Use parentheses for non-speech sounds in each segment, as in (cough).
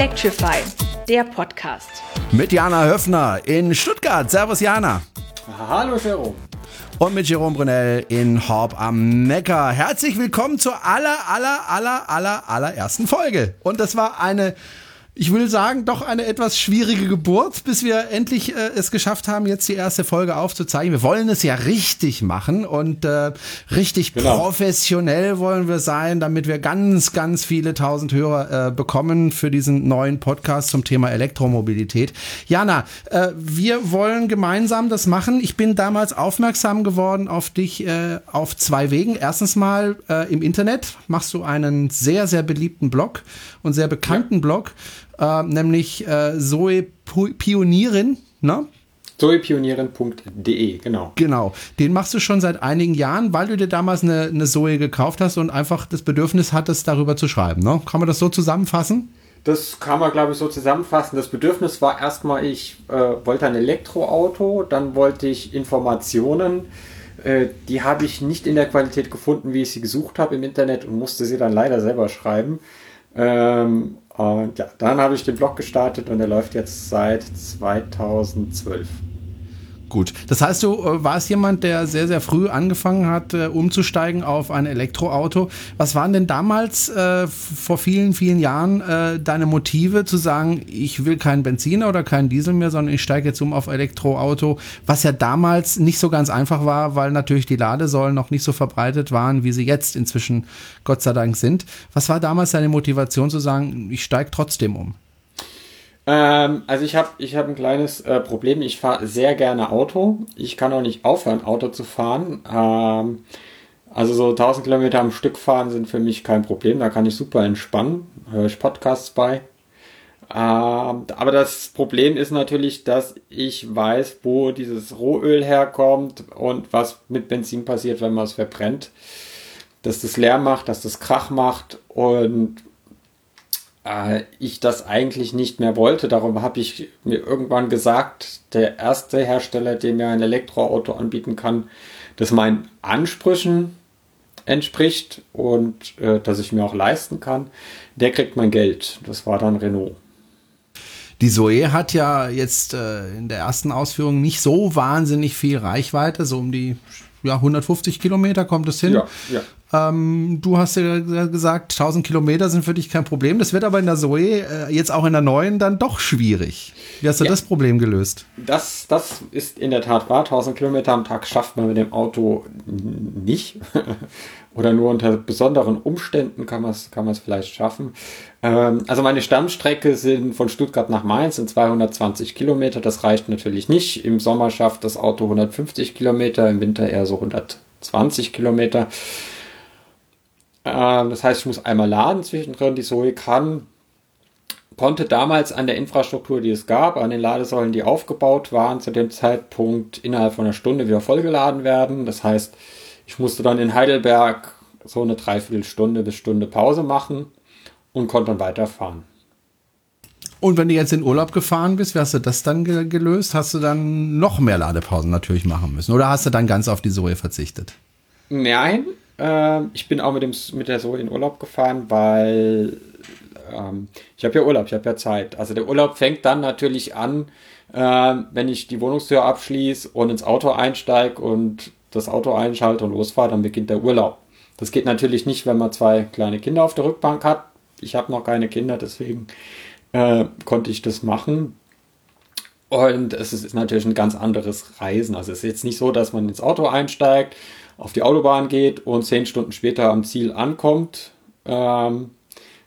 Electrify, der Podcast. Mit Jana Höfner in Stuttgart. Servus Jana. Hallo Jerome. Und mit Jerome Brunel in Horb am Neckar. Herzlich willkommen zur aller, aller, aller, aller, allerersten Folge. Und das war eine ich will sagen, doch eine etwas schwierige Geburt, bis wir endlich äh, es geschafft haben, jetzt die erste Folge aufzuzeichnen. Wir wollen es ja richtig machen und äh, richtig genau. professionell wollen wir sein, damit wir ganz, ganz viele tausend Hörer äh, bekommen für diesen neuen Podcast zum Thema Elektromobilität. Jana, äh, wir wollen gemeinsam das machen. Ich bin damals aufmerksam geworden auf dich äh, auf zwei Wegen. Erstens mal äh, im Internet machst du einen sehr, sehr beliebten Blog und sehr bekannten ja. Blog äh, nämlich äh, Zoe Pionierin, ne? Zoepionierin.de, genau. Genau. Den machst du schon seit einigen Jahren, weil du dir damals eine, eine Zoe gekauft hast und einfach das Bedürfnis hattest, darüber zu schreiben. Ne? Kann man das so zusammenfassen? Das kann man, glaube ich, so zusammenfassen. Das Bedürfnis war erstmal, ich äh, wollte ein Elektroauto, dann wollte ich Informationen. Äh, die habe ich nicht in der Qualität gefunden, wie ich sie gesucht habe im Internet und musste sie dann leider selber schreiben. Ähm, und ja, dann habe ich den Blog gestartet und der läuft jetzt seit 2012. Gut. Das heißt, du äh, warst jemand, der sehr, sehr früh angefangen hat, äh, umzusteigen auf ein Elektroauto. Was waren denn damals äh, vor vielen, vielen Jahren äh, deine Motive zu sagen, ich will keinen Benziner oder keinen Diesel mehr, sondern ich steige jetzt um auf Elektroauto, was ja damals nicht so ganz einfach war, weil natürlich die Ladesäulen noch nicht so verbreitet waren, wie sie jetzt inzwischen Gott sei Dank sind. Was war damals deine Motivation zu sagen, ich steige trotzdem um? Ähm, also ich habe ich hab ein kleines äh, Problem. Ich fahre sehr gerne Auto. Ich kann auch nicht aufhören, Auto zu fahren. Ähm, also so 1000 Kilometer am Stück fahren sind für mich kein Problem. Da kann ich super entspannen. Höre ich Podcasts bei. Ähm, aber das Problem ist natürlich, dass ich weiß, wo dieses Rohöl herkommt und was mit Benzin passiert, wenn man es verbrennt. Dass das leer macht, dass das Krach macht und äh, ich das eigentlich nicht mehr wollte. Darum habe ich mir irgendwann gesagt, der erste Hersteller, der mir ein Elektroauto anbieten kann, das meinen Ansprüchen entspricht und äh, dass ich mir auch leisten kann, der kriegt mein Geld. Das war dann Renault. Die Zoe hat ja jetzt äh, in der ersten Ausführung nicht so wahnsinnig viel Reichweite, so um die ja, 150 Kilometer kommt es hin. Ja, ja. Ähm, du hast ja gesagt, 1000 Kilometer sind für dich kein Problem. Das wird aber in der Zoe, äh, jetzt auch in der neuen, dann doch schwierig. Wie hast du ja, das Problem gelöst? Das, das ist in der Tat wahr. 1000 Kilometer am Tag schafft man mit dem Auto nicht. (laughs) Oder nur unter besonderen Umständen kann man es kann vielleicht schaffen. Ähm, also meine Stammstrecke sind von Stuttgart nach Mainz sind 220 Kilometer. Das reicht natürlich nicht. Im Sommer schafft das Auto 150 Kilometer, im Winter eher so 120 Kilometer. Ähm, das heißt, ich muss einmal laden zwischendrin. Die Zoe kann, konnte damals an der Infrastruktur, die es gab, an den Ladesäulen, die aufgebaut waren, zu dem Zeitpunkt innerhalb von einer Stunde wieder vollgeladen werden. Das heißt, ich musste dann in Heidelberg so eine Dreiviertelstunde bis Stunde Pause machen und konnte dann weiterfahren. Und wenn du jetzt in Urlaub gefahren bist, wie hast du das dann gelöst? Hast du dann noch mehr Ladepausen natürlich machen müssen? Oder hast du dann ganz auf die Zoe verzichtet? Nein, äh, ich bin auch mit, dem, mit der Zoe in Urlaub gefahren, weil ähm, ich habe ja Urlaub, ich habe ja Zeit. Also der Urlaub fängt dann natürlich an, äh, wenn ich die Wohnungstür abschließe und ins Auto einsteige und das Auto einschalte und losfahre, dann beginnt der Urlaub. Das geht natürlich nicht, wenn man zwei kleine Kinder auf der Rückbank hat. Ich habe noch keine Kinder, deswegen äh, konnte ich das machen. Und es ist natürlich ein ganz anderes Reisen. Also es ist jetzt nicht so, dass man ins Auto einsteigt, auf die Autobahn geht und zehn Stunden später am Ziel ankommt, ähm,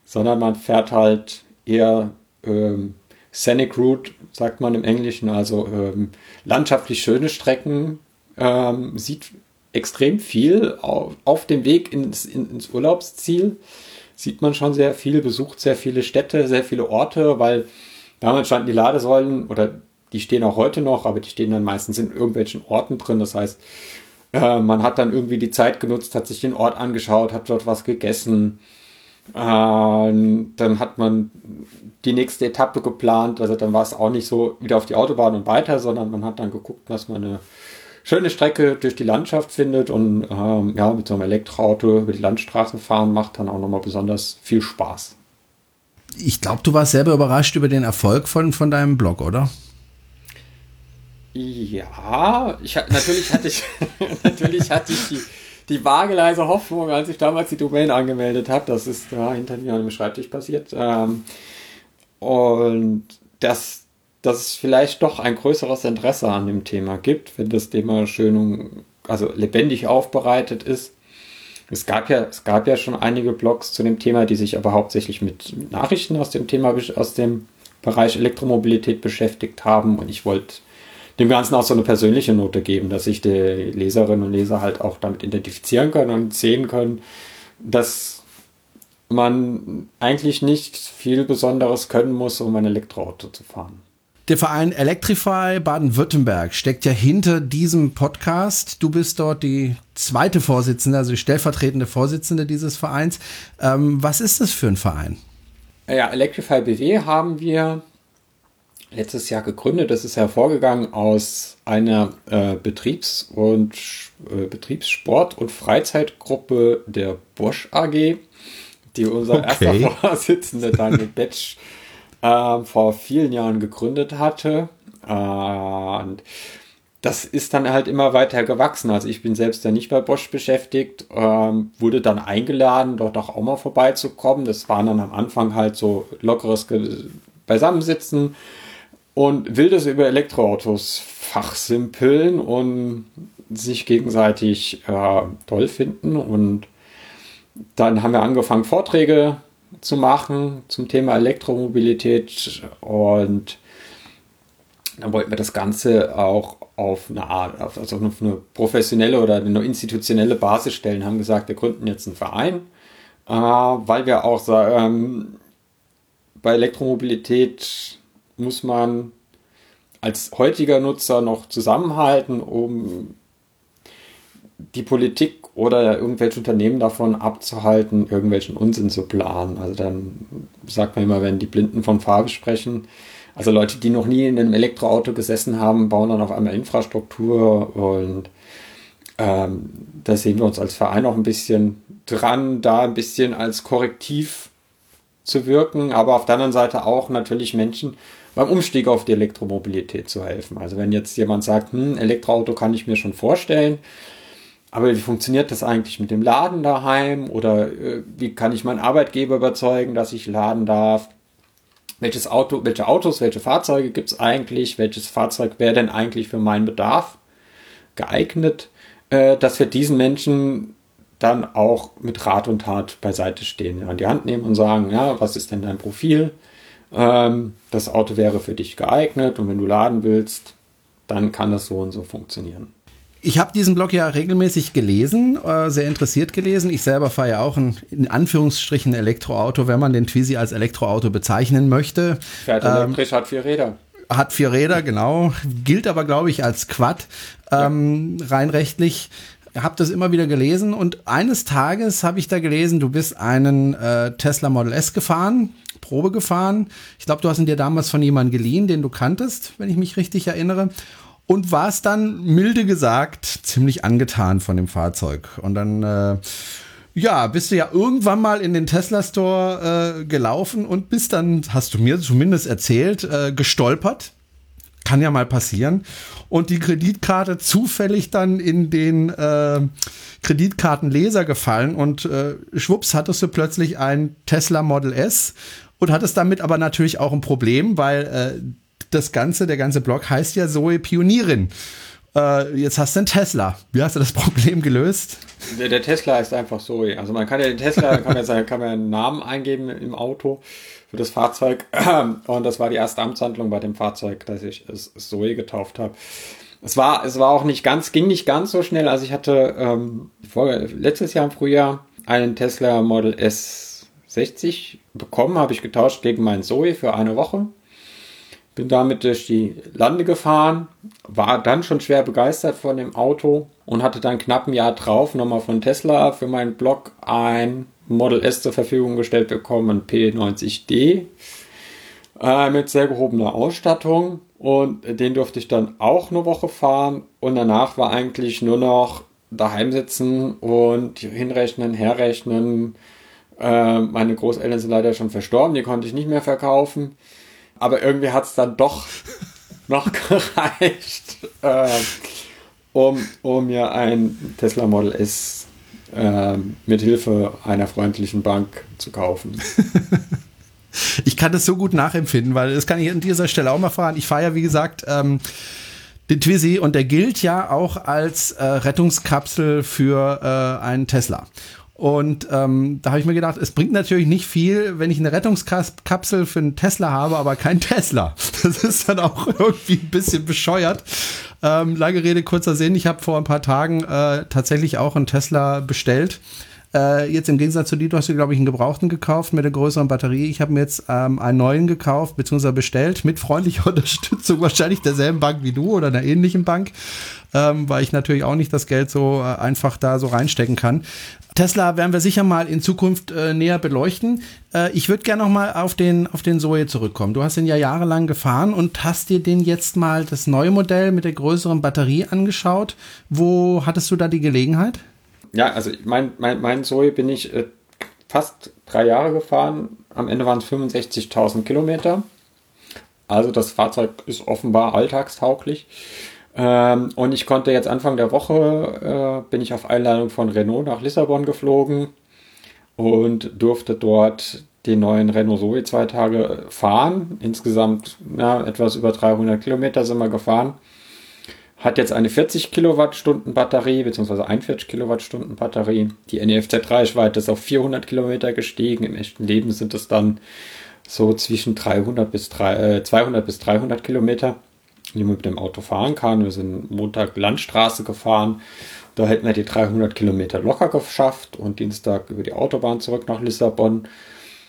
sondern man fährt halt eher ähm, Scenic Route, sagt man im Englischen, also ähm, landschaftlich schöne Strecken, ähm, sieht extrem viel auf, auf dem Weg ins, ins Urlaubsziel. Sieht man schon sehr viel, besucht sehr viele Städte, sehr viele Orte, weil damals standen die Ladesäulen oder die stehen auch heute noch, aber die stehen dann meistens in irgendwelchen Orten drin. Das heißt, äh, man hat dann irgendwie die Zeit genutzt, hat sich den Ort angeschaut, hat dort was gegessen. Äh, dann hat man die nächste Etappe geplant. Also dann war es auch nicht so wieder auf die Autobahn und weiter, sondern man hat dann geguckt, dass man eine schöne Strecke durch die Landschaft findet und ähm, ja, mit so einem Elektroauto über die Landstraßen fahren macht dann auch nochmal besonders viel Spaß. ich glaube, du warst selber überrascht über den Erfolg von, von deinem Blog, oder? Ja, ich, natürlich hatte ich, (laughs) natürlich hatte ich die, die vageleise Hoffnung, als ich damals die Domain angemeldet habe. Das ist ja, hinter mir an dem Schreibtisch passiert. Ähm, und dass, dass es vielleicht doch ein größeres Interesse an dem Thema gibt, wenn das Thema schön, also lebendig aufbereitet ist. Es gab ja, es gab ja schon einige Blogs zu dem Thema, die sich aber hauptsächlich mit Nachrichten aus dem Thema, aus dem Bereich Elektromobilität beschäftigt haben. Und ich wollte dem Ganzen auch so eine persönliche Note geben, dass sich die Leserinnen und Leser halt auch damit identifizieren können und sehen können, dass man eigentlich nicht viel Besonderes können muss, um ein Elektroauto zu fahren. Der Verein Electrify Baden-Württemberg steckt ja hinter diesem Podcast. Du bist dort die zweite Vorsitzende, also die stellvertretende Vorsitzende dieses Vereins. Ähm, was ist das für ein Verein? Ja, Electrify BW haben wir letztes Jahr gegründet. Das ist hervorgegangen aus einer äh, Betriebs- und äh, Betriebssport- und Freizeitgruppe der Bosch AG, die unser okay. erster (laughs) Vorsitzender Daniel Betsch äh, vor vielen Jahren gegründet hatte. und das ist dann halt immer weiter gewachsen. Also ich bin selbst ja nicht bei Bosch beschäftigt, ähm, wurde dann eingeladen, dort auch, auch mal vorbeizukommen. Das waren dann am Anfang halt so lockeres Beisammensitzen und will das über Elektroautos fachsimpeln und sich gegenseitig äh, toll finden. Und dann haben wir angefangen, Vorträge zu machen zum Thema Elektromobilität. Und dann wollten wir das Ganze auch auf eine Art, also auf eine professionelle oder eine institutionelle Basis stellen, haben gesagt, wir gründen jetzt einen Verein, äh, weil wir auch ähm, bei Elektromobilität muss man als heutiger Nutzer noch zusammenhalten, um die Politik oder irgendwelche Unternehmen davon abzuhalten, irgendwelchen Unsinn zu planen. Also dann sagt man immer, wenn die Blinden von Farbe sprechen, also Leute, die noch nie in einem Elektroauto gesessen haben, bauen dann auf einmal Infrastruktur und ähm, da sehen wir uns als Verein auch ein bisschen dran, da ein bisschen als Korrektiv zu wirken, aber auf der anderen Seite auch natürlich Menschen beim Umstieg auf die Elektromobilität zu helfen. Also wenn jetzt jemand sagt, hm, Elektroauto kann ich mir schon vorstellen, aber wie funktioniert das eigentlich mit dem Laden daheim oder äh, wie kann ich meinen Arbeitgeber überzeugen, dass ich laden darf? Welches Auto, welche Autos, welche Fahrzeuge gibt es eigentlich? Welches Fahrzeug wäre denn eigentlich für meinen Bedarf geeignet, äh, dass wir diesen Menschen dann auch mit Rat und Tat beiseite stehen, an die Hand nehmen und sagen, ja, was ist denn dein Profil? Ähm, das Auto wäre für dich geeignet und wenn du laden willst, dann kann das so und so funktionieren. Ich habe diesen Blog ja regelmäßig gelesen, äh, sehr interessiert gelesen. Ich selber fahre ja auch ein in Anführungsstrichen Elektroauto, wenn man den Twizy als Elektroauto bezeichnen möchte. Fährt elektrisch, ähm, hat vier Räder. Hat vier Räder, genau. Gilt aber, glaube ich, als Quad ähm, ja. rein rechtlich habe das immer wieder gelesen und eines Tages habe ich da gelesen, du bist einen äh, Tesla Model S gefahren, Probe gefahren. Ich glaube, du hast ihn dir damals von jemandem geliehen, den du kanntest, wenn ich mich richtig erinnere. Und warst dann, milde gesagt, ziemlich angetan von dem Fahrzeug. Und dann, äh, ja, bist du ja irgendwann mal in den Tesla Store äh, gelaufen und bist dann, hast du mir zumindest erzählt, äh, gestolpert. Kann ja mal passieren. Und die Kreditkarte zufällig dann in den äh, Kreditkartenleser gefallen und äh, schwupps hattest du plötzlich ein Tesla Model S und hattest damit aber natürlich auch ein Problem, weil äh, das Ganze, der ganze Blog heißt ja Zoe Pionierin. Äh, jetzt hast du einen Tesla. Wie hast du das (laughs) Problem gelöst? Der, der Tesla ist einfach Zoe. Also man kann ja den Tesla, (laughs) kann man, ja, kann man einen Namen eingeben im Auto für das Fahrzeug. (clears throat) Und das war die erste Amtshandlung bei dem Fahrzeug, dass ich es Zoe getauft habe. Es war, es war auch nicht ganz, ging nicht ganz so schnell. Also ich hatte ähm, vor, letztes Jahr im Frühjahr einen Tesla Model S 60 bekommen, habe ich getauscht gegen meinen Zoe für eine Woche. Bin damit durch die Lande gefahren, war dann schon schwer begeistert von dem Auto und hatte dann knapp ein Jahr drauf nochmal von Tesla für meinen Blog ein Model S zur Verfügung gestellt bekommen, ein P90D äh, mit sehr gehobener Ausstattung und den durfte ich dann auch eine Woche fahren und danach war eigentlich nur noch daheim sitzen und hinrechnen, herrechnen, Äh, meine Großeltern sind leider schon verstorben, die konnte ich nicht mehr verkaufen. Aber irgendwie hat es dann doch (laughs) noch gereicht, äh, um, um mir ein Tesla Model S äh, mit Hilfe einer freundlichen Bank zu kaufen. (laughs) ich kann das so gut nachempfinden, weil das kann ich an dieser Stelle auch mal fahren. Ich fahre ja, wie gesagt, ähm, den Twizy und der gilt ja auch als äh, Rettungskapsel für äh, einen Tesla. Und ähm, da habe ich mir gedacht, es bringt natürlich nicht viel, wenn ich eine Rettungskapsel für einen Tesla habe, aber kein Tesla. Das ist dann auch (laughs) irgendwie ein bisschen bescheuert. Ähm, lange Rede, kurzer Sinn. Ich habe vor ein paar Tagen äh, tatsächlich auch einen Tesla bestellt. Äh, jetzt im Gegensatz zu dir, du hast dir, glaube ich, einen gebrauchten gekauft mit der größeren Batterie. Ich habe mir jetzt ähm, einen neuen gekauft, beziehungsweise bestellt, mit freundlicher (laughs) Unterstützung wahrscheinlich derselben Bank wie du oder einer ähnlichen Bank, ähm, weil ich natürlich auch nicht das Geld so äh, einfach da so reinstecken kann. Tesla werden wir sicher mal in Zukunft äh, näher beleuchten. Äh, ich würde gerne noch mal auf den, auf den Zoe zurückkommen. Du hast ihn ja jahrelang gefahren und hast dir den jetzt mal das neue Modell mit der größeren Batterie angeschaut. Wo hattest du da die Gelegenheit? Ja, also mein, mein, mein Zoe bin ich äh, fast drei Jahre gefahren. Am Ende waren es 65.000 Kilometer. Also das Fahrzeug ist offenbar alltagstauglich. Ähm, und ich konnte jetzt Anfang der Woche, äh, bin ich auf Einladung von Renault nach Lissabon geflogen und durfte dort den neuen Renault Zoe zwei Tage fahren. Insgesamt ja, etwas über 300 Kilometer sind wir gefahren. Hat jetzt eine 40 Kilowattstunden Batterie, beziehungsweise 41 Kilowattstunden Batterie. Die NEFZ-Reichweite ist auf 400 Kilometer gestiegen. Im echten Leben sind es dann so zwischen 300 bis 3, äh, 200 bis 300 Kilometer wie man mit dem Auto fahren kann. Wir sind Montag Landstraße gefahren. Da hätten wir die 300 Kilometer locker geschafft und Dienstag über die Autobahn zurück nach Lissabon.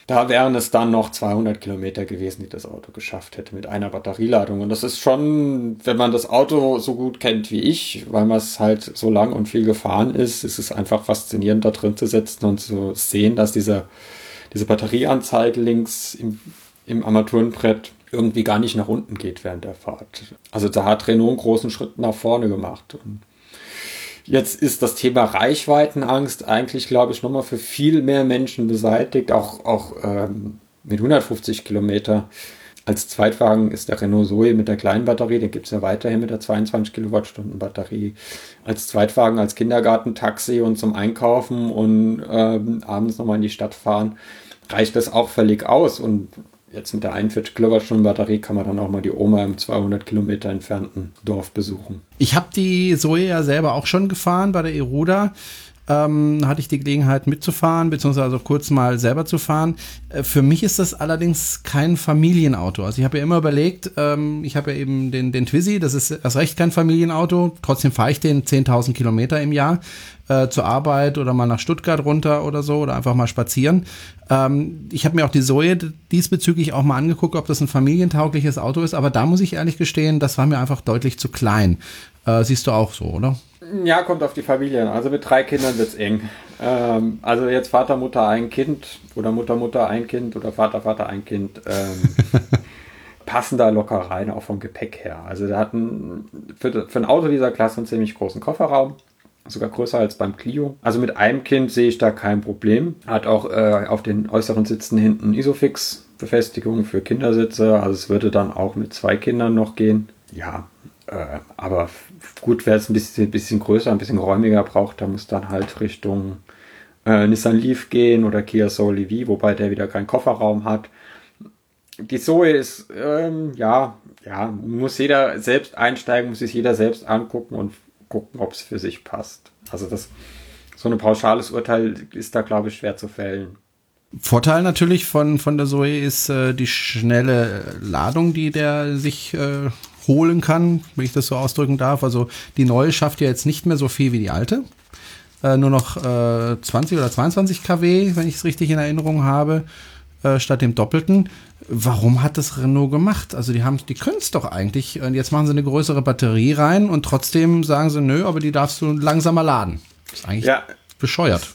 Da wären es dann noch 200 Kilometer gewesen, die das Auto geschafft hätte mit einer Batterieladung. Und das ist schon, wenn man das Auto so gut kennt wie ich, weil man es halt so lang und viel gefahren ist, ist es einfach faszinierend, da drin zu sitzen und zu sehen, dass diese, diese Batterieanzeige links im, im Armaturenbrett irgendwie gar nicht nach unten geht während der Fahrt. Also da hat Renault einen großen Schritt nach vorne gemacht. Und jetzt ist das Thema Reichweitenangst eigentlich, glaube ich, nochmal für viel mehr Menschen beseitigt, auch, auch ähm, mit 150 Kilometer. Als Zweitwagen ist der Renault Zoe mit der kleinen Batterie, den gibt es ja weiterhin mit der 22 Kilowattstunden Batterie. Als Zweitwagen, als Kindergartentaxi und zum Einkaufen und ähm, abends nochmal in die Stadt fahren, reicht das auch völlig aus. Und jetzt mit der 41 Kilowattstunden Batterie kann man dann auch mal die Oma im 200 Kilometer entfernten Dorf besuchen. Ich habe die Zoe ja selber auch schon gefahren bei der Eruda ähm, hatte ich die Gelegenheit mitzufahren, beziehungsweise kurz mal selber zu fahren. Äh, für mich ist das allerdings kein Familienauto. Also ich habe ja immer überlegt, ähm, ich habe ja eben den, den Twizy, das ist erst recht kein Familienauto. Trotzdem fahre ich den 10.000 Kilometer im Jahr äh, zur Arbeit oder mal nach Stuttgart runter oder so oder einfach mal spazieren. Ähm, ich habe mir auch die Zoe diesbezüglich auch mal angeguckt, ob das ein familientaugliches Auto ist, aber da muss ich ehrlich gestehen, das war mir einfach deutlich zu klein. Äh, siehst du auch so, oder? Ja, kommt auf die Familie Also mit drei Kindern wird es eng. Ähm, also jetzt Vater, Mutter, ein Kind oder Mutter, Mutter, ein Kind oder Vater, Vater, ein Kind. Ähm, (laughs) passen da locker rein, auch vom Gepäck her. Also der hat einen, für, für ein Auto dieser Klasse einen ziemlich großen Kofferraum. Sogar größer als beim Clio. Also mit einem Kind sehe ich da kein Problem. Hat auch äh, auf den äußeren Sitzen hinten Isofix-Befestigung für Kindersitze. Also es würde dann auch mit zwei Kindern noch gehen. Ja, äh, aber gut, wer es ein bisschen, bisschen größer, ein bisschen räumiger braucht, da muss dann halt Richtung äh, Nissan Leaf gehen oder Kia Soul EV, wobei der wieder keinen Kofferraum hat. Die Zoe ist, ähm, ja, ja, muss jeder selbst einsteigen, muss sich jeder selbst angucken und gucken, ob es für sich passt. Also das, so ein pauschales Urteil ist da, glaube ich, schwer zu fällen. Vorteil natürlich von, von der Zoe ist äh, die schnelle Ladung, die der sich äh, holen kann, wenn ich das so ausdrücken darf. Also die neue schafft ja jetzt nicht mehr so viel wie die alte. Äh, nur noch äh, 20 oder 22 kW, wenn ich es richtig in Erinnerung habe, äh, statt dem doppelten. Warum hat das Renault gemacht? Also die haben, die können es doch eigentlich. Und jetzt machen sie eine größere Batterie rein und trotzdem sagen sie, nö, aber die darfst du langsamer laden. Das ist eigentlich ja, bescheuert.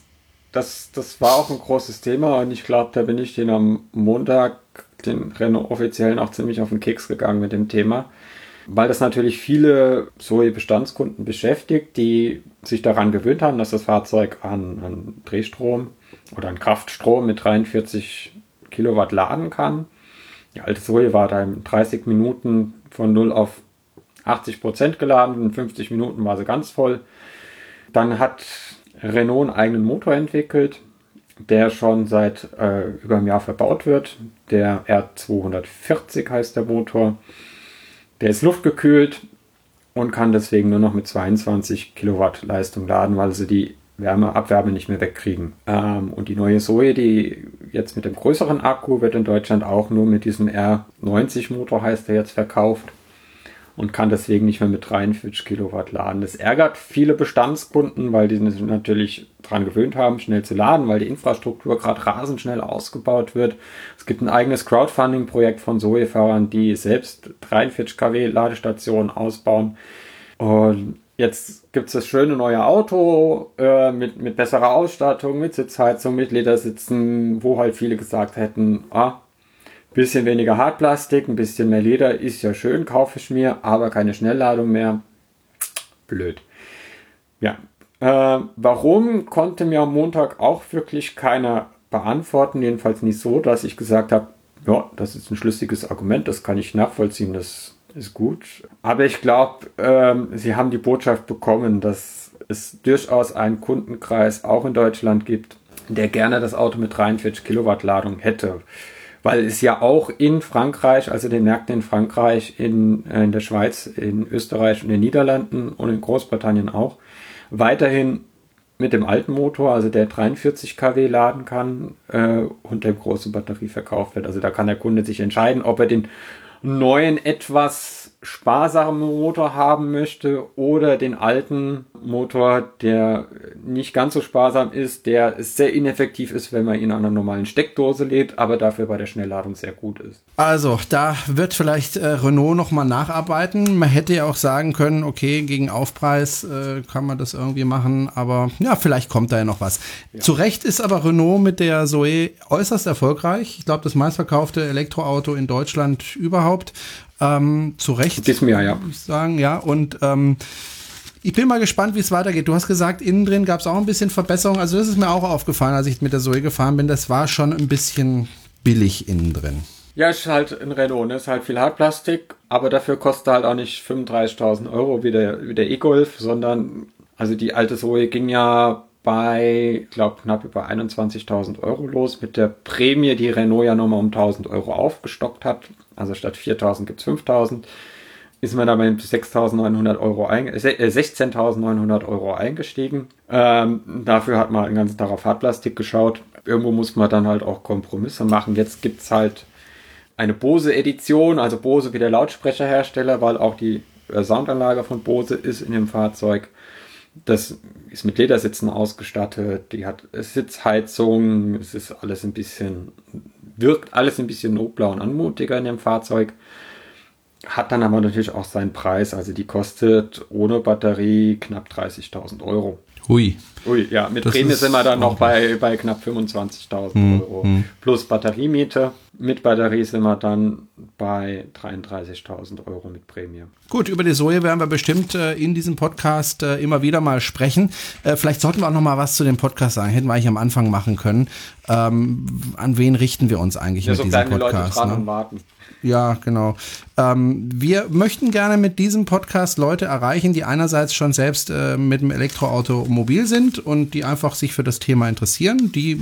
Das, das war auch ein großes Thema und ich glaube, da bin ich den am Montag, den Renault offiziellen, auch ziemlich auf den Keks gegangen mit dem Thema weil das natürlich viele Zoe-Bestandskunden beschäftigt, die sich daran gewöhnt haben, dass das Fahrzeug an, an Drehstrom oder an Kraftstrom mit 43 Kilowatt laden kann. Die alte Zoe war da in 30 Minuten von 0 auf 80 Prozent geladen, in 50 Minuten war sie ganz voll. Dann hat Renault einen eigenen Motor entwickelt, der schon seit äh, über einem Jahr verbaut wird. Der R240 heißt der Motor. Der ist luftgekühlt und kann deswegen nur noch mit 22 Kilowatt Leistung laden, weil sie die Wärme, Abwärme nicht mehr wegkriegen. Ähm, und die neue Zoe, die jetzt mit dem größeren Akku, wird in Deutschland auch nur mit diesem R90 Motor, heißt der jetzt, verkauft und kann deswegen nicht mehr mit 43 Kilowatt laden. Das ärgert viele Bestandskunden, weil die sich natürlich daran gewöhnt haben, schnell zu laden, weil die Infrastruktur gerade rasend schnell ausgebaut wird. Es gibt ein eigenes Crowdfunding-Projekt von Zoe-Fahrern, die selbst 43 kW Ladestationen ausbauen. Und jetzt gibt es das schöne neue Auto äh, mit, mit besserer Ausstattung, mit Sitzheizung, mit Ledersitzen, wo halt viele gesagt hätten, ah, Bisschen weniger Hartplastik, ein bisschen mehr Leder ist ja schön, kaufe ich mir, aber keine Schnellladung mehr. Blöd. Ja. Äh, warum konnte mir am Montag auch wirklich keiner beantworten, jedenfalls nicht so, dass ich gesagt habe, ja, das ist ein schlüssiges Argument, das kann ich nachvollziehen, das ist gut. Aber ich glaube, ähm, Sie haben die Botschaft bekommen, dass es durchaus einen Kundenkreis auch in Deutschland gibt, der gerne das Auto mit 43 Kilowatt Ladung hätte weil es ja auch in Frankreich, also den Märkten in Frankreich, in, äh, in der Schweiz, in Österreich und den Niederlanden und in Großbritannien auch, weiterhin mit dem alten Motor, also der 43 kW laden kann äh, und der große Batterie verkauft wird. Also da kann der Kunde sich entscheiden, ob er den neuen etwas sparsamen Motor haben möchte oder den alten Motor, der nicht ganz so sparsam ist, der sehr ineffektiv ist, wenn man ihn an einer normalen Steckdose lädt, aber dafür bei der Schnellladung sehr gut ist. Also, da wird vielleicht äh, Renault nochmal nacharbeiten. Man hätte ja auch sagen können, okay, gegen Aufpreis äh, kann man das irgendwie machen, aber ja, vielleicht kommt da ja noch was. Ja. Zu Recht ist aber Renault mit der Zoe äußerst erfolgreich. Ich glaube, das meistverkaufte Elektroauto in Deutschland überhaupt. Ähm, zu Recht. Diesem Jahr, ja. Ich sagen, ja. Und ähm, ich bin mal gespannt, wie es weitergeht. Du hast gesagt, innen drin gab es auch ein bisschen Verbesserung. Also das ist mir auch aufgefallen, als ich mit der Zoe gefahren bin. Das war schon ein bisschen billig innen drin. Ja, ist halt ein Renault, ne? Ist halt viel Hartplastik, aber dafür kostet halt auch nicht 35.000 Euro wie der, wie der E-Golf, sondern, also die alte Zoe ging ja bei, glaube, knapp über 21.000 Euro los mit der Prämie, die Renault ja nochmal um 1.000 Euro aufgestockt hat also statt 4000 gibt es 5000, ist man dabei mit 6.900 Euro, äh, 16.900 Euro eingestiegen. Ähm, dafür hat man den ganzen Tag auf Hartplastik geschaut. Irgendwo muss man dann halt auch Kompromisse machen. Jetzt gibt es halt eine Bose-Edition, also Bose wie der Lautsprecherhersteller, weil auch die äh, Soundanlage von Bose ist in dem Fahrzeug. Das ist mit Ledersitzen ausgestattet, die hat Sitzheizung, es ist alles ein bisschen wirkt alles ein bisschen nobler und anmutiger in dem Fahrzeug. Hat dann aber natürlich auch seinen Preis. Also die kostet ohne Batterie knapp 30.000 Euro. Hui. Ui, ja, mit das Prämie sind wir dann noch bei, bei knapp 25.000 hm, Euro. Hm. Plus Batteriemiete. Mit Batterie sind wir dann bei 33.000 Euro mit Prämie. Gut, über die Soja werden wir bestimmt äh, in diesem Podcast äh, immer wieder mal sprechen. Äh, vielleicht sollten wir auch noch mal was zu dem Podcast sagen. Hätten wir eigentlich am Anfang machen können. Ähm, an wen richten wir uns eigentlich ja, mit so diesem Podcast? Leute dran ne? und warten. Ja, genau. Ähm, wir möchten gerne mit diesem Podcast Leute erreichen, die einerseits schon selbst äh, mit dem Elektroauto mobil sind und die einfach sich für das Thema interessieren. Die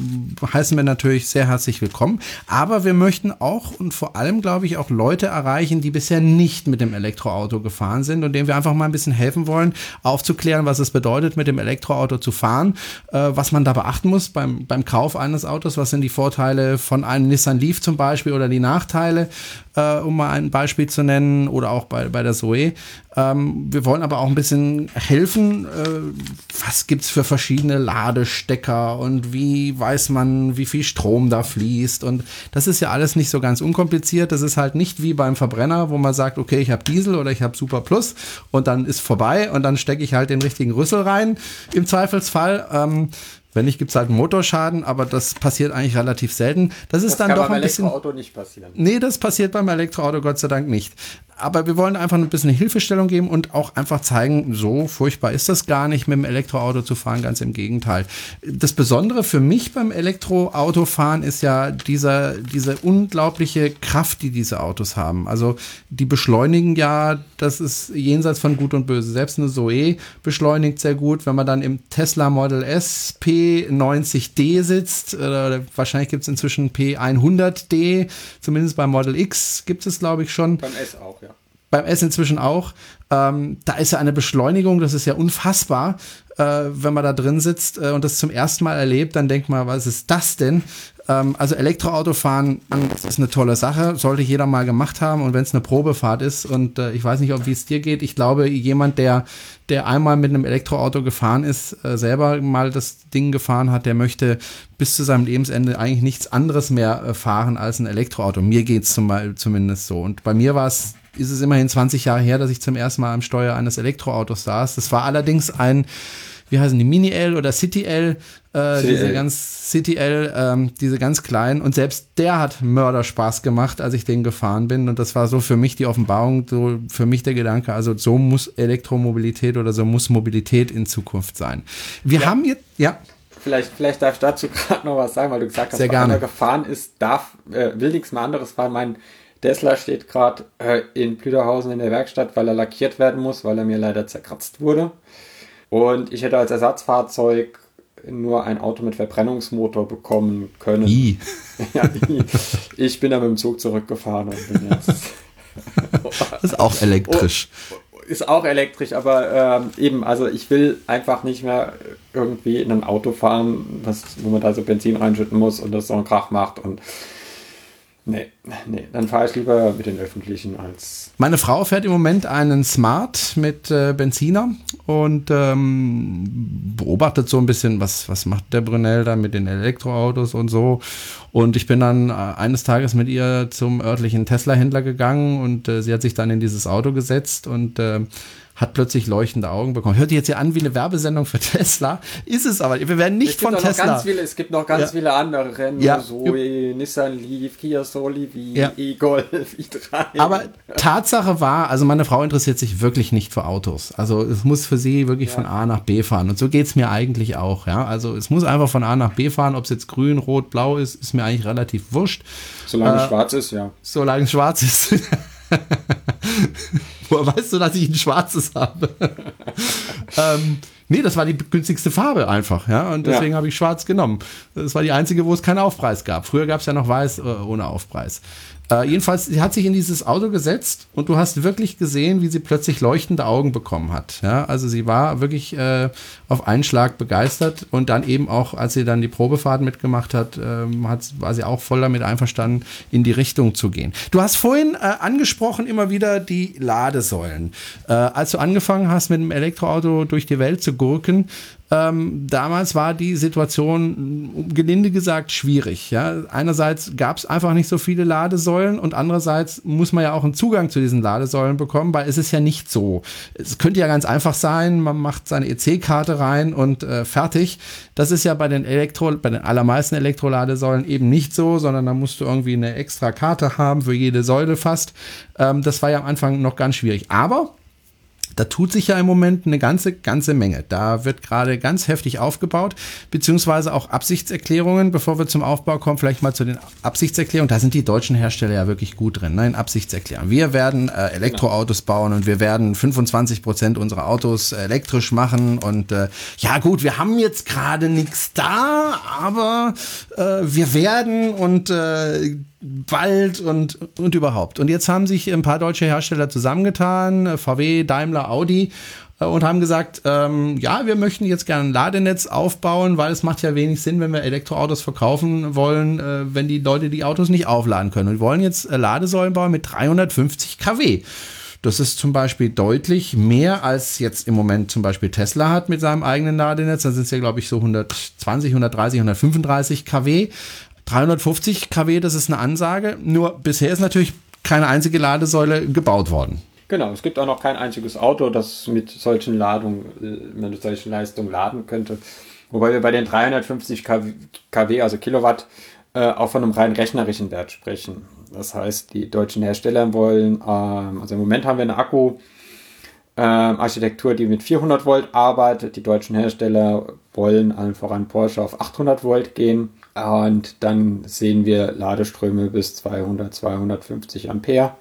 heißen wir natürlich sehr herzlich willkommen. Aber wir möchten auch und vor allem, glaube ich, auch Leute erreichen, die bisher nicht mit dem Elektroauto gefahren sind und denen wir einfach mal ein bisschen helfen wollen, aufzuklären, was es bedeutet, mit dem Elektroauto zu fahren, äh, was man da beachten muss beim, beim Kauf eines Autos, was sind die Vorteile von einem Nissan Leaf zum Beispiel oder die Nachteile äh, um mal ein Beispiel zu nennen, oder auch bei, bei der Zoe. Ähm, wir wollen aber auch ein bisschen helfen. Äh, was gibt es für verschiedene Ladestecker und wie weiß man, wie viel Strom da fließt? Und das ist ja alles nicht so ganz unkompliziert. Das ist halt nicht wie beim Verbrenner, wo man sagt, okay, ich habe Diesel oder ich habe Super Plus und dann ist vorbei und dann stecke ich halt den richtigen Rüssel rein im Zweifelsfall. Ähm, Wenn nicht, gibt es halt einen Motorschaden, aber das passiert eigentlich relativ selten. Das ist das dann doch ein bisschen. Kann beim Elektroauto nicht passieren. Nee, das passiert beim Elektroauto Gott sei Dank nicht aber wir wollen einfach ein bisschen Hilfestellung geben und auch einfach zeigen, so furchtbar ist das gar nicht, mit dem Elektroauto zu fahren, ganz im Gegenteil. Das Besondere für mich beim Elektroautofahren ist ja dieser, diese unglaubliche Kraft, die diese Autos haben. Also die beschleunigen ja, das ist jenseits von Gut und Böse. Selbst eine Zoe beschleunigt sehr gut. Wenn man dann im Tesla Model S P90D sitzt, oder wahrscheinlich gibt es inzwischen P100D, zumindest beim Model X gibt es, glaube ich, schon. Beim S auch, ja beim S inzwischen auch. Ähm, da ist ja eine Beschleunigung, das ist ja unfassbar, äh, wenn man da drin sitzt äh, und das zum ersten Mal erlebt, dann denkt man, was ist das denn? Ähm, also Elektroautofahren ist eine tolle Sache, sollte jeder mal gemacht haben und wenn es eine Probefahrt ist und äh, ich weiß nicht, ob wie es dir geht, ich glaube, jemand, der, der einmal mit einem Elektroauto gefahren ist, äh, selber mal das Ding gefahren hat, der möchte bis zu seinem Lebensende eigentlich nichts anderes mehr äh, fahren als ein Elektroauto. Mir geht's zum, zumindest so. Und bei mir war es ist es immerhin 20 Jahre her, dass ich zum ersten Mal am Steuer eines Elektroautos saß. Das war allerdings ein, wie heißen die, Mini-L oder City-L, äh, diese ganz City-L, ähm, diese ganz kleinen. Und selbst der hat Mörderspaß gemacht, als ich den gefahren bin. Und das war so für mich die Offenbarung, so für mich der Gedanke, also so muss Elektromobilität oder so muss Mobilität in Zukunft sein. Wir ja. haben jetzt, ja. Vielleicht, vielleicht darf ich dazu (laughs) gerade noch was sagen, weil du gesagt hast, Sehr gerne. gefahren ist, darf, äh, will nichts mehr anderes fahren. Mein Tesla steht gerade äh, in Blüderhausen in der Werkstatt, weil er lackiert werden muss, weil er mir leider zerkratzt wurde. Und ich hätte als Ersatzfahrzeug nur ein Auto mit Verbrennungsmotor bekommen können. I. (laughs) ja, ich bin dann mit dem Zug zurückgefahren und bin jetzt. (laughs) ist auch elektrisch. Oh, ist auch elektrisch, aber ähm, eben, also ich will einfach nicht mehr irgendwie in ein Auto fahren, was, wo man da so Benzin reinschütten muss und das so einen Krach macht und Nee, nee, dann fahre ich lieber mit den öffentlichen als. Meine Frau fährt im Moment einen Smart mit äh, Benziner und ähm, beobachtet so ein bisschen, was, was macht der Brunel da mit den Elektroautos und so. Und ich bin dann äh, eines Tages mit ihr zum örtlichen Tesla-Händler gegangen und äh, sie hat sich dann in dieses Auto gesetzt und äh, hat plötzlich leuchtende Augen bekommen. Hört sich jetzt hier an wie eine Werbesendung für Tesla. Ist es aber. Wir werden nicht von Tesla. Viele, es gibt noch ganz ja. viele andere Rennen. Ja. Zoe, Nissan Leaf, Kia Soul ja. E-Golf, (laughs) i3. Aber Tatsache war, also meine Frau interessiert sich wirklich nicht für Autos. Also es muss für sie wirklich ja. von A nach B fahren. Und so geht es mir eigentlich auch. Ja? Also es muss einfach von A nach B fahren. Ob es jetzt grün, rot, blau ist, ist mir eigentlich relativ wurscht. Solange äh, schwarz ist, ja. Solange es schwarz ist. (laughs) (laughs) Woher weißt du, dass ich ein schwarzes habe? (laughs) ähm, nee, das war die günstigste Farbe einfach, ja. Und deswegen ja. habe ich schwarz genommen. Das war die einzige, wo es keinen Aufpreis gab. Früher gab es ja noch weiß äh, ohne Aufpreis. Äh, jedenfalls, sie hat sich in dieses Auto gesetzt und du hast wirklich gesehen, wie sie plötzlich leuchtende Augen bekommen hat. Ja, also sie war wirklich äh, auf einen Schlag begeistert und dann eben auch, als sie dann die Probefahrt mitgemacht hat, ähm, hat war sie auch voll damit einverstanden, in die Richtung zu gehen. Du hast vorhin äh, angesprochen immer wieder die Ladesäulen. Äh, als du angefangen hast, mit dem Elektroauto durch die Welt zu gurken, ähm, damals war die Situation, gelinde gesagt, schwierig. Ja? Einerseits gab es einfach nicht so viele Ladesäulen und andererseits muss man ja auch einen Zugang zu diesen Ladesäulen bekommen, weil es ist ja nicht so. Es könnte ja ganz einfach sein, man macht seine EC-Karte rein und äh, fertig. Das ist ja bei den Elektro, bei den allermeisten Elektroladesäulen eben nicht so, sondern da musst du irgendwie eine extra Karte haben für jede Säule fast. Ähm, das war ja am Anfang noch ganz schwierig. Aber da tut sich ja im Moment eine ganze, ganze Menge. Da wird gerade ganz heftig aufgebaut, beziehungsweise auch Absichtserklärungen. Bevor wir zum Aufbau kommen, vielleicht mal zu den Absichtserklärungen. Da sind die deutschen Hersteller ja wirklich gut drin. Nein, Absichtserklärungen. Wir werden äh, Elektroautos bauen und wir werden 25 Prozent unserer Autos elektrisch machen. Und äh, ja gut, wir haben jetzt gerade nichts da, aber äh, wir werden und äh, bald und, und überhaupt. Und jetzt haben sich ein paar deutsche Hersteller zusammengetan, VW, Daimler, Audi, äh, und haben gesagt, ähm, ja, wir möchten jetzt gerne ein Ladenetz aufbauen, weil es macht ja wenig Sinn, wenn wir Elektroautos verkaufen wollen, äh, wenn die Leute die Autos nicht aufladen können. Und wir wollen jetzt äh, Ladesäulen bauen mit 350 kW. Das ist zum Beispiel deutlich mehr als jetzt im Moment zum Beispiel Tesla hat mit seinem eigenen Ladenetz. Da sind es ja, glaube ich, so 120, 130, 135 kW. 350 kW, das ist eine Ansage. Nur bisher ist natürlich keine einzige Ladesäule gebaut worden. Genau, es gibt auch noch kein einziges Auto, das mit solchen Ladungen, äh, mit solchen Leistungen laden könnte. Wobei wir bei den 350 kW, also Kilowatt, äh, auch von einem rein rechnerischen Wert sprechen. Das heißt, die deutschen Hersteller wollen, ähm, also im Moment haben wir eine Akku-Architektur, die mit 400 Volt arbeitet. Die deutschen Hersteller wollen allen voran Porsche auf 800 Volt gehen. Und dann sehen wir Ladeströme bis 200, 250 Ampere,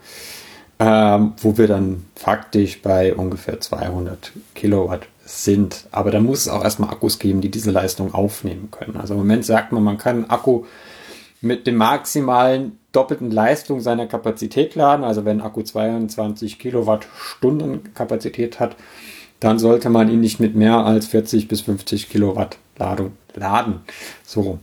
ähm, wo wir dann faktisch bei ungefähr 200 Kilowatt sind. Aber da muss es auch erstmal Akkus geben, die diese Leistung aufnehmen können. Also im Moment sagt man, man kann Akku mit dem maximalen doppelten Leistung seiner Kapazität laden. Also wenn Akku 22 Kilowattstunden Kapazität hat, dann sollte man ihn nicht mit mehr als 40 bis 50 Kilowatt Ladung laden. So.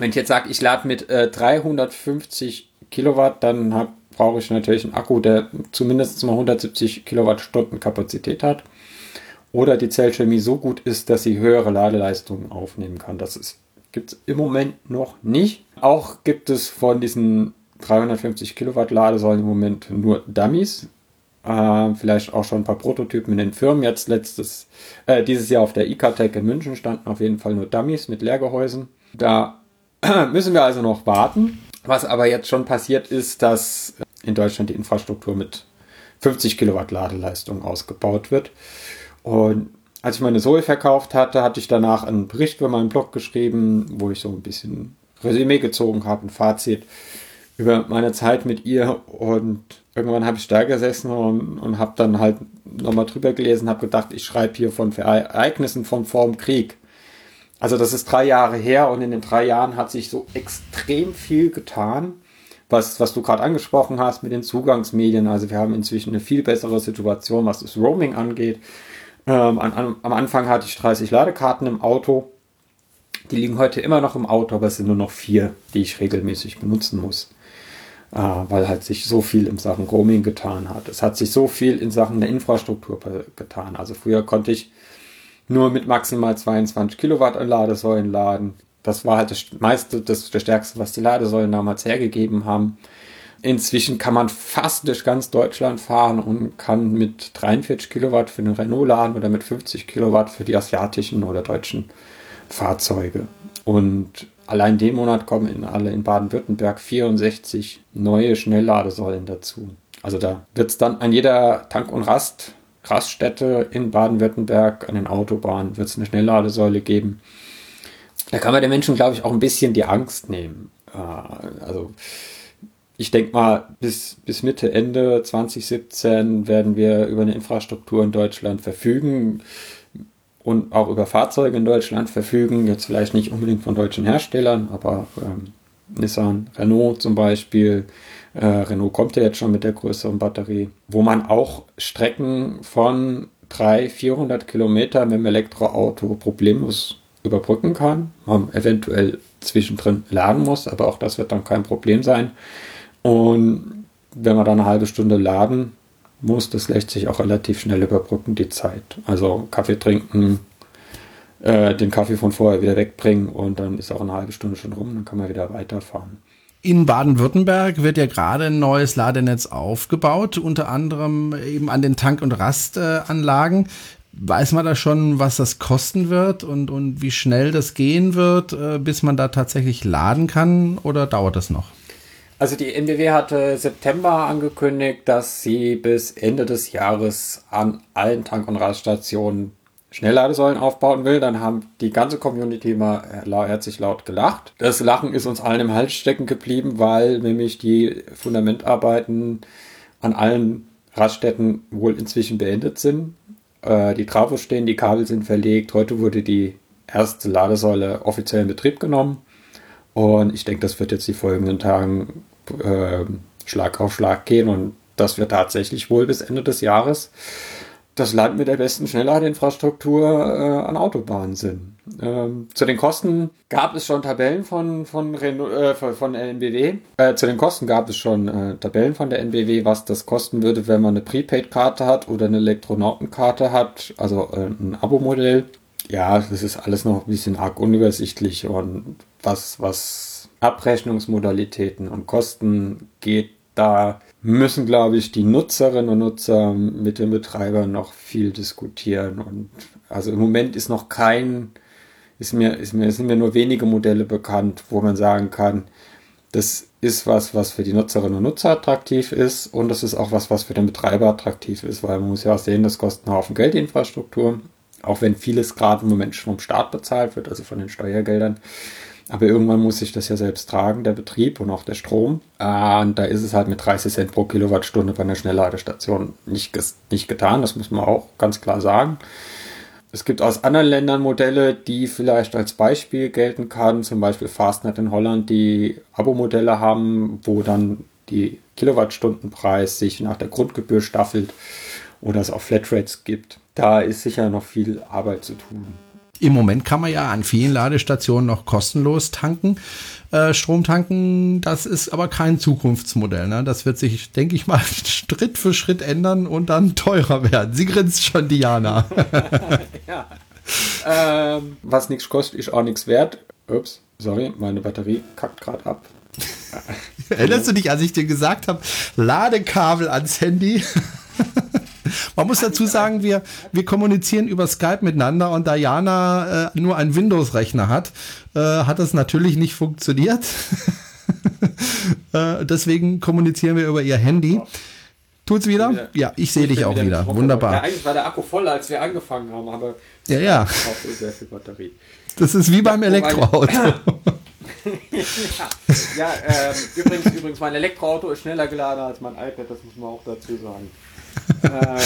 Wenn ich jetzt sage, ich lade mit äh, 350 Kilowatt, dann brauche ich natürlich einen Akku, der zumindest mal 170 Kilowattstunden Kapazität hat. Oder die Zellchemie so gut ist, dass sie höhere Ladeleistungen aufnehmen kann. Das gibt es im Moment noch nicht. Auch gibt es von diesen 350 Kilowatt Ladesäulen im Moment nur Dummies. Äh, vielleicht auch schon ein paar Prototypen in den Firmen. Jetzt letztes, äh, dieses Jahr auf der ICATEC in München standen auf jeden Fall nur Dummies mit Leergehäusen. Da (clears throat) müssen wir also noch warten. Was aber jetzt schon passiert ist, dass in Deutschland die Infrastruktur mit 50 Kilowatt Ladeleistung ausgebaut wird. Und als ich meine Zoe verkauft hatte, hatte ich danach einen Bericht für meinen Blog geschrieben, wo ich so ein bisschen Resümee gezogen habe, ein Fazit über meine Zeit mit ihr und irgendwann habe ich da gesessen und, und habe dann halt nochmal drüber gelesen, habe gedacht, ich schreibe hier von Ereignissen von vorm Krieg. Also das ist drei Jahre her und in den drei Jahren hat sich so extrem viel getan, was, was du gerade angesprochen hast mit den Zugangsmedien. Also wir haben inzwischen eine viel bessere Situation, was das Roaming angeht. Ähm, an, am Anfang hatte ich 30 Ladekarten im Auto. Die liegen heute immer noch im Auto, aber es sind nur noch vier, die ich regelmäßig benutzen muss. Äh, weil halt sich so viel in Sachen Roaming getan hat. Es hat sich so viel in Sachen der Infrastruktur getan. Also früher konnte ich nur mit maximal 22 Kilowatt an Ladesäulen laden. Das war halt das meiste, das, das stärkste, was die Ladesäulen damals hergegeben haben. Inzwischen kann man fast durch ganz Deutschland fahren und kann mit 43 Kilowatt für den Renault laden oder mit 50 Kilowatt für die asiatischen oder deutschen Fahrzeuge. Und allein den Monat kommen in alle in Baden-Württemberg 64 neue Schnellladesäulen dazu. Also da wird es dann an jeder Tank- und Rast, Raststätte in Baden-Württemberg, an den Autobahnen, wird es eine Schnellladesäule geben. Da kann man den Menschen, glaube ich, auch ein bisschen die Angst nehmen. Äh, also ich denke mal, bis, bis Mitte, Ende 2017 werden wir über eine Infrastruktur in Deutschland verfügen und auch über Fahrzeuge in Deutschland verfügen. Jetzt vielleicht nicht unbedingt von deutschen Herstellern, aber ähm, Nissan, Renault zum Beispiel. Äh, Renault kommt ja jetzt schon mit der größeren Batterie, wo man auch Strecken von 300, 400 Kilometer mit dem Elektroauto problemlos überbrücken kann. Man eventuell zwischendrin laden muss, aber auch das wird dann kein Problem sein. Und wenn man dann eine halbe Stunde laden muss, das lässt sich auch relativ schnell überbrücken, die Zeit. Also Kaffee trinken, äh, den Kaffee von vorher wieder wegbringen und dann ist auch eine halbe Stunde schon rum, dann kann man wieder weiterfahren. In Baden-Württemberg wird ja gerade ein neues Ladenetz aufgebaut, unter anderem eben an den Tank- und Rastanlagen. Weiß man da schon, was das kosten wird und, und wie schnell das gehen wird, äh, bis man da tatsächlich laden kann oder dauert das noch? Also die NBW hatte September angekündigt, dass sie bis Ende des Jahres an allen Tank- und Raststationen Schnellladesäulen aufbauen will. Dann haben die ganze Community mal herzlich laut gelacht. Das Lachen ist uns allen im Hals stecken geblieben, weil nämlich die Fundamentarbeiten an allen Raststätten wohl inzwischen beendet sind. Äh, die Trafos stehen, die Kabel sind verlegt. Heute wurde die erste Ladesäule offiziell in Betrieb genommen. Und ich denke, das wird jetzt die folgenden Tagen äh, Schlag auf Schlag gehen und dass wir tatsächlich wohl bis Ende des Jahres das Land mit der besten Schnellladeinfrastruktur äh, an Autobahnen sind. Ähm, zu den Kosten gab es schon Tabellen von, von, Renault, äh, von der NBW. Äh, zu den Kosten gab es schon äh, Tabellen von der NBW, was das kosten würde, wenn man eine Prepaid-Karte hat oder eine Elektronautenkarte hat, also äh, ein Abo-Modell. Ja, das ist alles noch ein bisschen arg unübersichtlich und was, was Abrechnungsmodalitäten und Kosten geht, da müssen, glaube ich, die Nutzerinnen und Nutzer mit den Betreibern noch viel diskutieren. Und also im Moment ist noch kein ist mir, ist mir, sind mir nur wenige Modelle bekannt, wo man sagen kann, das ist was, was für die Nutzerinnen und Nutzer attraktiv ist und das ist auch was, was für den Betreiber attraktiv ist, weil man muss ja auch sehen, das kostet einen Haufen Geld, die Infrastruktur, auch wenn vieles gerade im Moment schon vom Staat bezahlt wird, also von den Steuergeldern. Aber irgendwann muss sich das ja selbst tragen, der Betrieb und auch der Strom. Und da ist es halt mit 30 Cent pro Kilowattstunde bei einer Schnellladestation nicht, nicht getan, das muss man auch ganz klar sagen. Es gibt aus anderen Ländern Modelle, die vielleicht als Beispiel gelten kann, zum Beispiel Fastnet in Holland, die Abo-Modelle haben, wo dann die Kilowattstundenpreis sich nach der Grundgebühr staffelt oder es auch Flatrates gibt. Da ist sicher noch viel Arbeit zu tun. Im Moment kann man ja an vielen Ladestationen noch kostenlos tanken, äh, Strom tanken. Das ist aber kein Zukunftsmodell. Ne? Das wird sich, denke ich mal, (laughs) Schritt für Schritt ändern und dann teurer werden. Sie grinst schon, Diana. (laughs) ja. Ähm, was nichts kostet, ist auch nichts wert. Ups, sorry, meine Batterie kackt gerade ab. (laughs) Erinnerst du dich, als ich dir gesagt habe, Ladekabel ans Handy? Man muss dazu sagen, wir, wir kommunizieren über Skype miteinander und Diana äh, nur einen Windows-Rechner hat, äh, hat das natürlich nicht funktioniert. (laughs) äh, deswegen kommunizieren wir über ihr Handy. Tut's wieder? wieder ja, ich sehe dich auch wieder. wieder. Wunderbar. Ja, eigentlich war der Akku voll, als wir angefangen haben, aber ja, ja. sehr viel Batterie. Das ist wie beim Elektroauto. (laughs) ja, (laughs) ja ähm, übrigens, übrigens, mein Elektroauto ist schneller geladen als mein iPad, das muss man auch dazu sagen äh,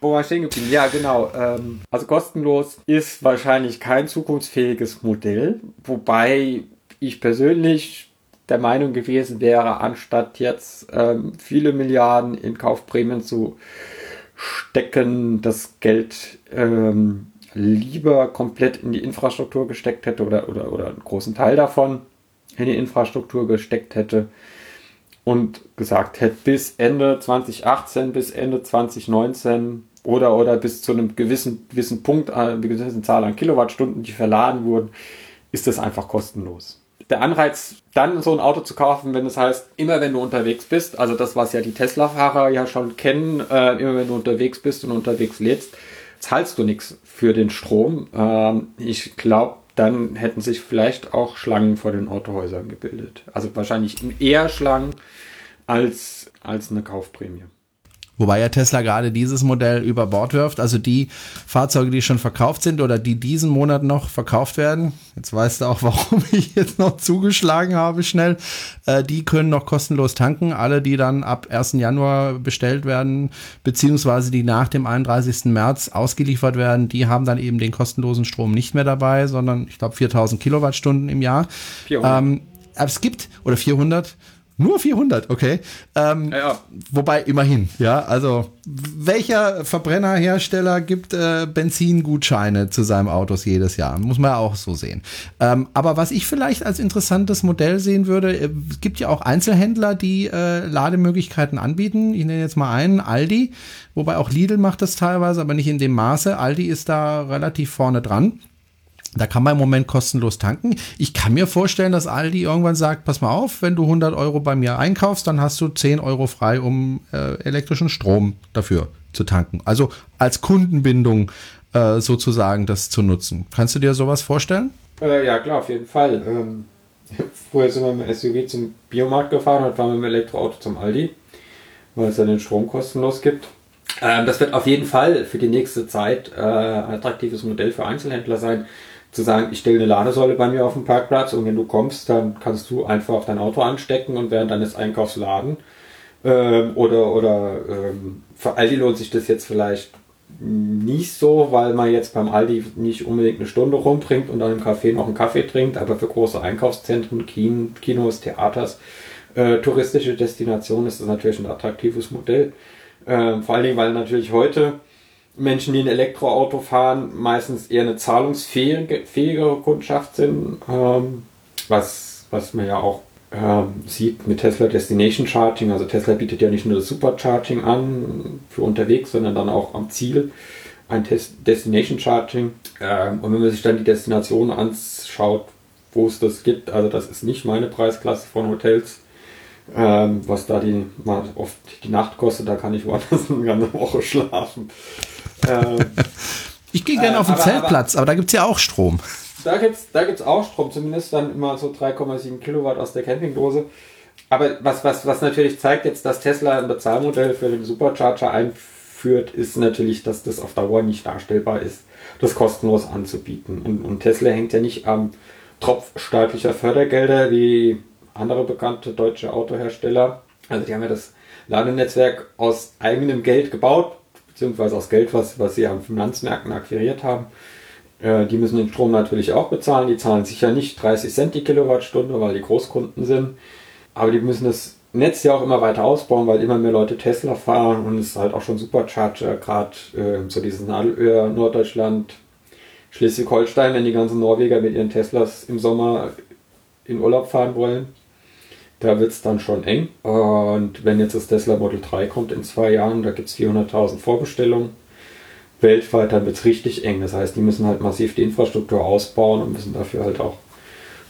wo war ich stehen geblieben? Ja, genau. Ähm, also kostenlos ist wahrscheinlich kein zukunftsfähiges Modell, wobei ich persönlich der Meinung gewesen wäre, anstatt jetzt ähm, viele Milliarden in Kaufprämien zu stecken, das Geld ähm, lieber komplett in die Infrastruktur gesteckt hätte oder, oder, oder einen großen Teil davon in die Infrastruktur gesteckt hätte, und gesagt hätte, bis Ende 2018, bis Ende 2019 oder, oder bis zu einem gewissen, gewissen Punkt, äh, eine gewisse Zahl an Kilowattstunden, die verladen wurden, ist das einfach kostenlos. Der Anreiz, dann so ein Auto zu kaufen, wenn es heißt, immer wenn du unterwegs bist, also das, was ja die Tesla-Fahrer ja schon kennen, äh, immer wenn du unterwegs bist und unterwegs lebst, zahlst du nichts für den Strom. Ähm, ich glaube, dann hätten sich vielleicht auch Schlangen vor den Autohäusern gebildet. Also wahrscheinlich eher Schlangen als, als eine Kaufprämie. Wobei ja Tesla gerade dieses Modell über Bord wirft. Also die Fahrzeuge, die schon verkauft sind oder die diesen Monat noch verkauft werden, jetzt weißt du auch, (laughs) warum ich jetzt noch zugeschlagen habe schnell, äh, die können noch kostenlos tanken. Alle, die dann ab 1. Januar bestellt werden, beziehungsweise die nach dem 31. März ausgeliefert werden, die haben dann eben den kostenlosen Strom nicht mehr dabei, sondern ich glaube 4000 Kilowattstunden im Jahr. 400. Ähm, aber es gibt, oder 400, nur 400, okay. Ähm, ja, ja. Wobei immerhin, ja. Also welcher Verbrennerhersteller gibt äh, Benzingutscheine zu seinem Autos jedes Jahr? Muss man ja auch so sehen. Ähm, aber was ich vielleicht als interessantes Modell sehen würde, äh, es gibt ja auch Einzelhändler, die äh, Lademöglichkeiten anbieten. Ich nenne jetzt mal einen, Aldi, wobei auch Lidl macht das teilweise, aber nicht in dem Maße. Aldi ist da relativ vorne dran. Da kann man im Moment kostenlos tanken. Ich kann mir vorstellen, dass Aldi irgendwann sagt, pass mal auf, wenn du 100 Euro bei mir einkaufst, dann hast du 10 Euro frei, um äh, elektrischen Strom dafür zu tanken. Also als Kundenbindung äh, sozusagen das zu nutzen. Kannst du dir sowas vorstellen? Äh, ja, klar, auf jeden Fall. Ähm, (laughs) vorher sind wir mit dem SUV zum Biomarkt gefahren und fahren mit dem Elektroauto zum Aldi, weil es ja den Strom kostenlos gibt. Ähm, das wird auf jeden Fall für die nächste Zeit äh, ein attraktives Modell für Einzelhändler sein zu sagen, ich stelle eine Ladesäule bei mir auf dem Parkplatz und wenn du kommst, dann kannst du einfach dein Auto anstecken und während deines Einkaufs laden. Ähm, oder oder ähm, für Aldi lohnt sich das jetzt vielleicht nicht so, weil man jetzt beim Aldi nicht unbedingt eine Stunde rumbringt und dann im Café noch einen Kaffee trinkt, aber für große Einkaufszentren, Kinos, Theaters, äh, touristische Destinationen ist das natürlich ein attraktives Modell. Ähm, vor allen Dingen, weil natürlich heute Menschen, die ein Elektroauto fahren, meistens eher eine zahlungsfähigere Kundschaft sind, ähm, was, was man ja auch ähm, sieht mit Tesla Destination Charging. Also Tesla bietet ja nicht nur das Supercharging an für unterwegs, sondern dann auch am Ziel ein Test Destination Charging. Ähm, und wenn man sich dann die Destination anschaut, wo es das gibt, also das ist nicht meine Preisklasse von Hotels, ähm, was da die mal oft die Nacht kostet, da kann ich woanders (laughs) eine ganze Woche schlafen. Ähm, ich gehe gerne äh, auf den aber, Zeltplatz, aber, aber da gibt es ja auch Strom. da gibt es da gibt's auch Strom, zumindest dann immer so 3,7 Kilowatt aus der Campingdose. Aber was, was, was natürlich zeigt jetzt, dass Tesla ein Bezahlmodell für den Supercharger einführt, ist natürlich, dass das auf Dauer nicht darstellbar ist, das kostenlos anzubieten. Und, und Tesla hängt ja nicht am Tropf staatlicher Fördergelder wie andere bekannte deutsche Autohersteller. Also die haben ja das Ladenetzwerk aus eigenem Geld gebaut, beziehungsweise aus Geld, was, was sie am Finanzmärkten akquiriert haben. Äh, die müssen den Strom natürlich auch bezahlen. Die zahlen sicher nicht 30 Cent die Kilowattstunde, weil die Großkunden sind. Aber die müssen das Netz ja auch immer weiter ausbauen, weil immer mehr Leute Tesla fahren und es ist halt auch schon Supercharger, gerade äh, so dieses Nadelöhr Norddeutschland, Schleswig-Holstein, wenn die ganzen Norweger mit ihren Teslas im Sommer in Urlaub fahren wollen. Da wird es dann schon eng. Und wenn jetzt das Tesla Model 3 kommt in zwei Jahren, da gibt es 400.000 Vorbestellungen weltweit, dann wird es richtig eng. Das heißt, die müssen halt massiv die Infrastruktur ausbauen und müssen dafür halt auch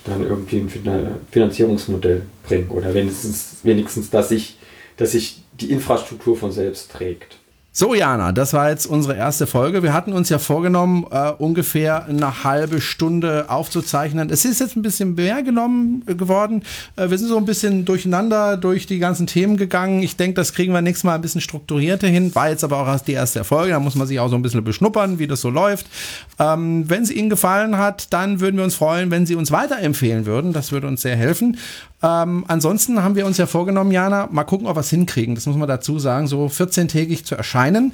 dann irgendwie ein Finanzierungsmodell bringen oder wenigstens, wenigstens dass, sich, dass sich die Infrastruktur von selbst trägt. So, Jana, das war jetzt unsere erste Folge. Wir hatten uns ja vorgenommen, äh, ungefähr eine halbe Stunde aufzuzeichnen. Es ist jetzt ein bisschen mehr genommen äh, geworden. Äh, wir sind so ein bisschen durcheinander durch die ganzen Themen gegangen. Ich denke, das kriegen wir nächstes Mal ein bisschen strukturierter hin. War jetzt aber auch erst die erste Folge. Da muss man sich auch so ein bisschen beschnuppern, wie das so läuft. Ähm, wenn es Ihnen gefallen hat, dann würden wir uns freuen, wenn Sie uns weiterempfehlen würden. Das würde uns sehr helfen. Ähm, ansonsten haben wir uns ja vorgenommen, Jana, mal gucken, ob wir es hinkriegen. Das muss man dazu sagen, so 14-tägig zu erscheinen.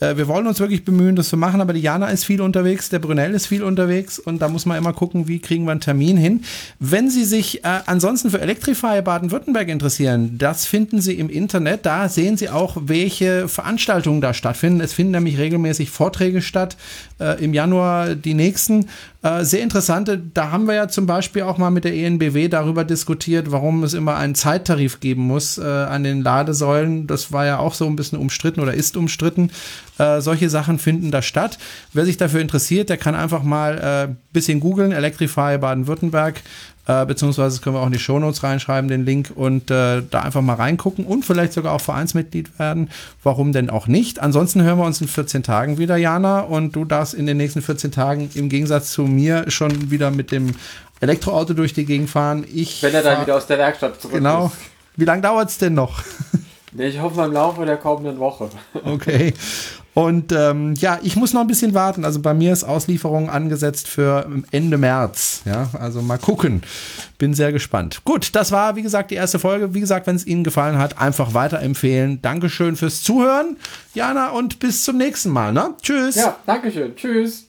Äh, wir wollen uns wirklich bemühen, das zu machen, aber die Jana ist viel unterwegs, der Brunel ist viel unterwegs und da muss man immer gucken, wie kriegen wir einen Termin hin. Wenn Sie sich äh, ansonsten für Electrify Baden-Württemberg interessieren, das finden Sie im Internet. Da sehen Sie auch, welche Veranstaltungen da stattfinden. Es finden nämlich regelmäßig Vorträge statt. Äh, Im Januar die nächsten. Äh, sehr interessante, da haben wir ja zum Beispiel auch mal mit der ENBW darüber diskutiert, warum es immer einen Zeittarif geben muss äh, an den Ladesäulen. Das war ja auch so ein bisschen umstritten oder ist umstritten. Äh, solche Sachen finden da statt. Wer sich dafür interessiert, der kann einfach mal äh, bisschen googeln, Electrify Baden-Württemberg. Äh, beziehungsweise können wir auch in die Shownotes reinschreiben, den Link und äh, da einfach mal reingucken und vielleicht sogar auch Vereinsmitglied werden. Warum denn auch nicht? Ansonsten hören wir uns in 14 Tagen wieder, Jana, und du darfst in den nächsten 14 Tagen im Gegensatz zu mir schon wieder mit dem Elektroauto durch die Gegend fahren. Ich Wenn er dann wieder aus der Werkstatt zurück genau. ist. Wie lange dauert es denn noch? (laughs) Ich hoffe im Laufe der kommenden Woche. (laughs) Okay. Und ähm, ja, ich muss noch ein bisschen warten. Also bei mir ist Auslieferung angesetzt für Ende März. Ja, also mal gucken. Bin sehr gespannt. Gut, das war, wie gesagt, die erste Folge. Wie gesagt, wenn es Ihnen gefallen hat, einfach weiterempfehlen. Dankeschön fürs Zuhören, Jana, und bis zum nächsten Mal. Ne? Tschüss. Ja, Dankeschön. Tschüss.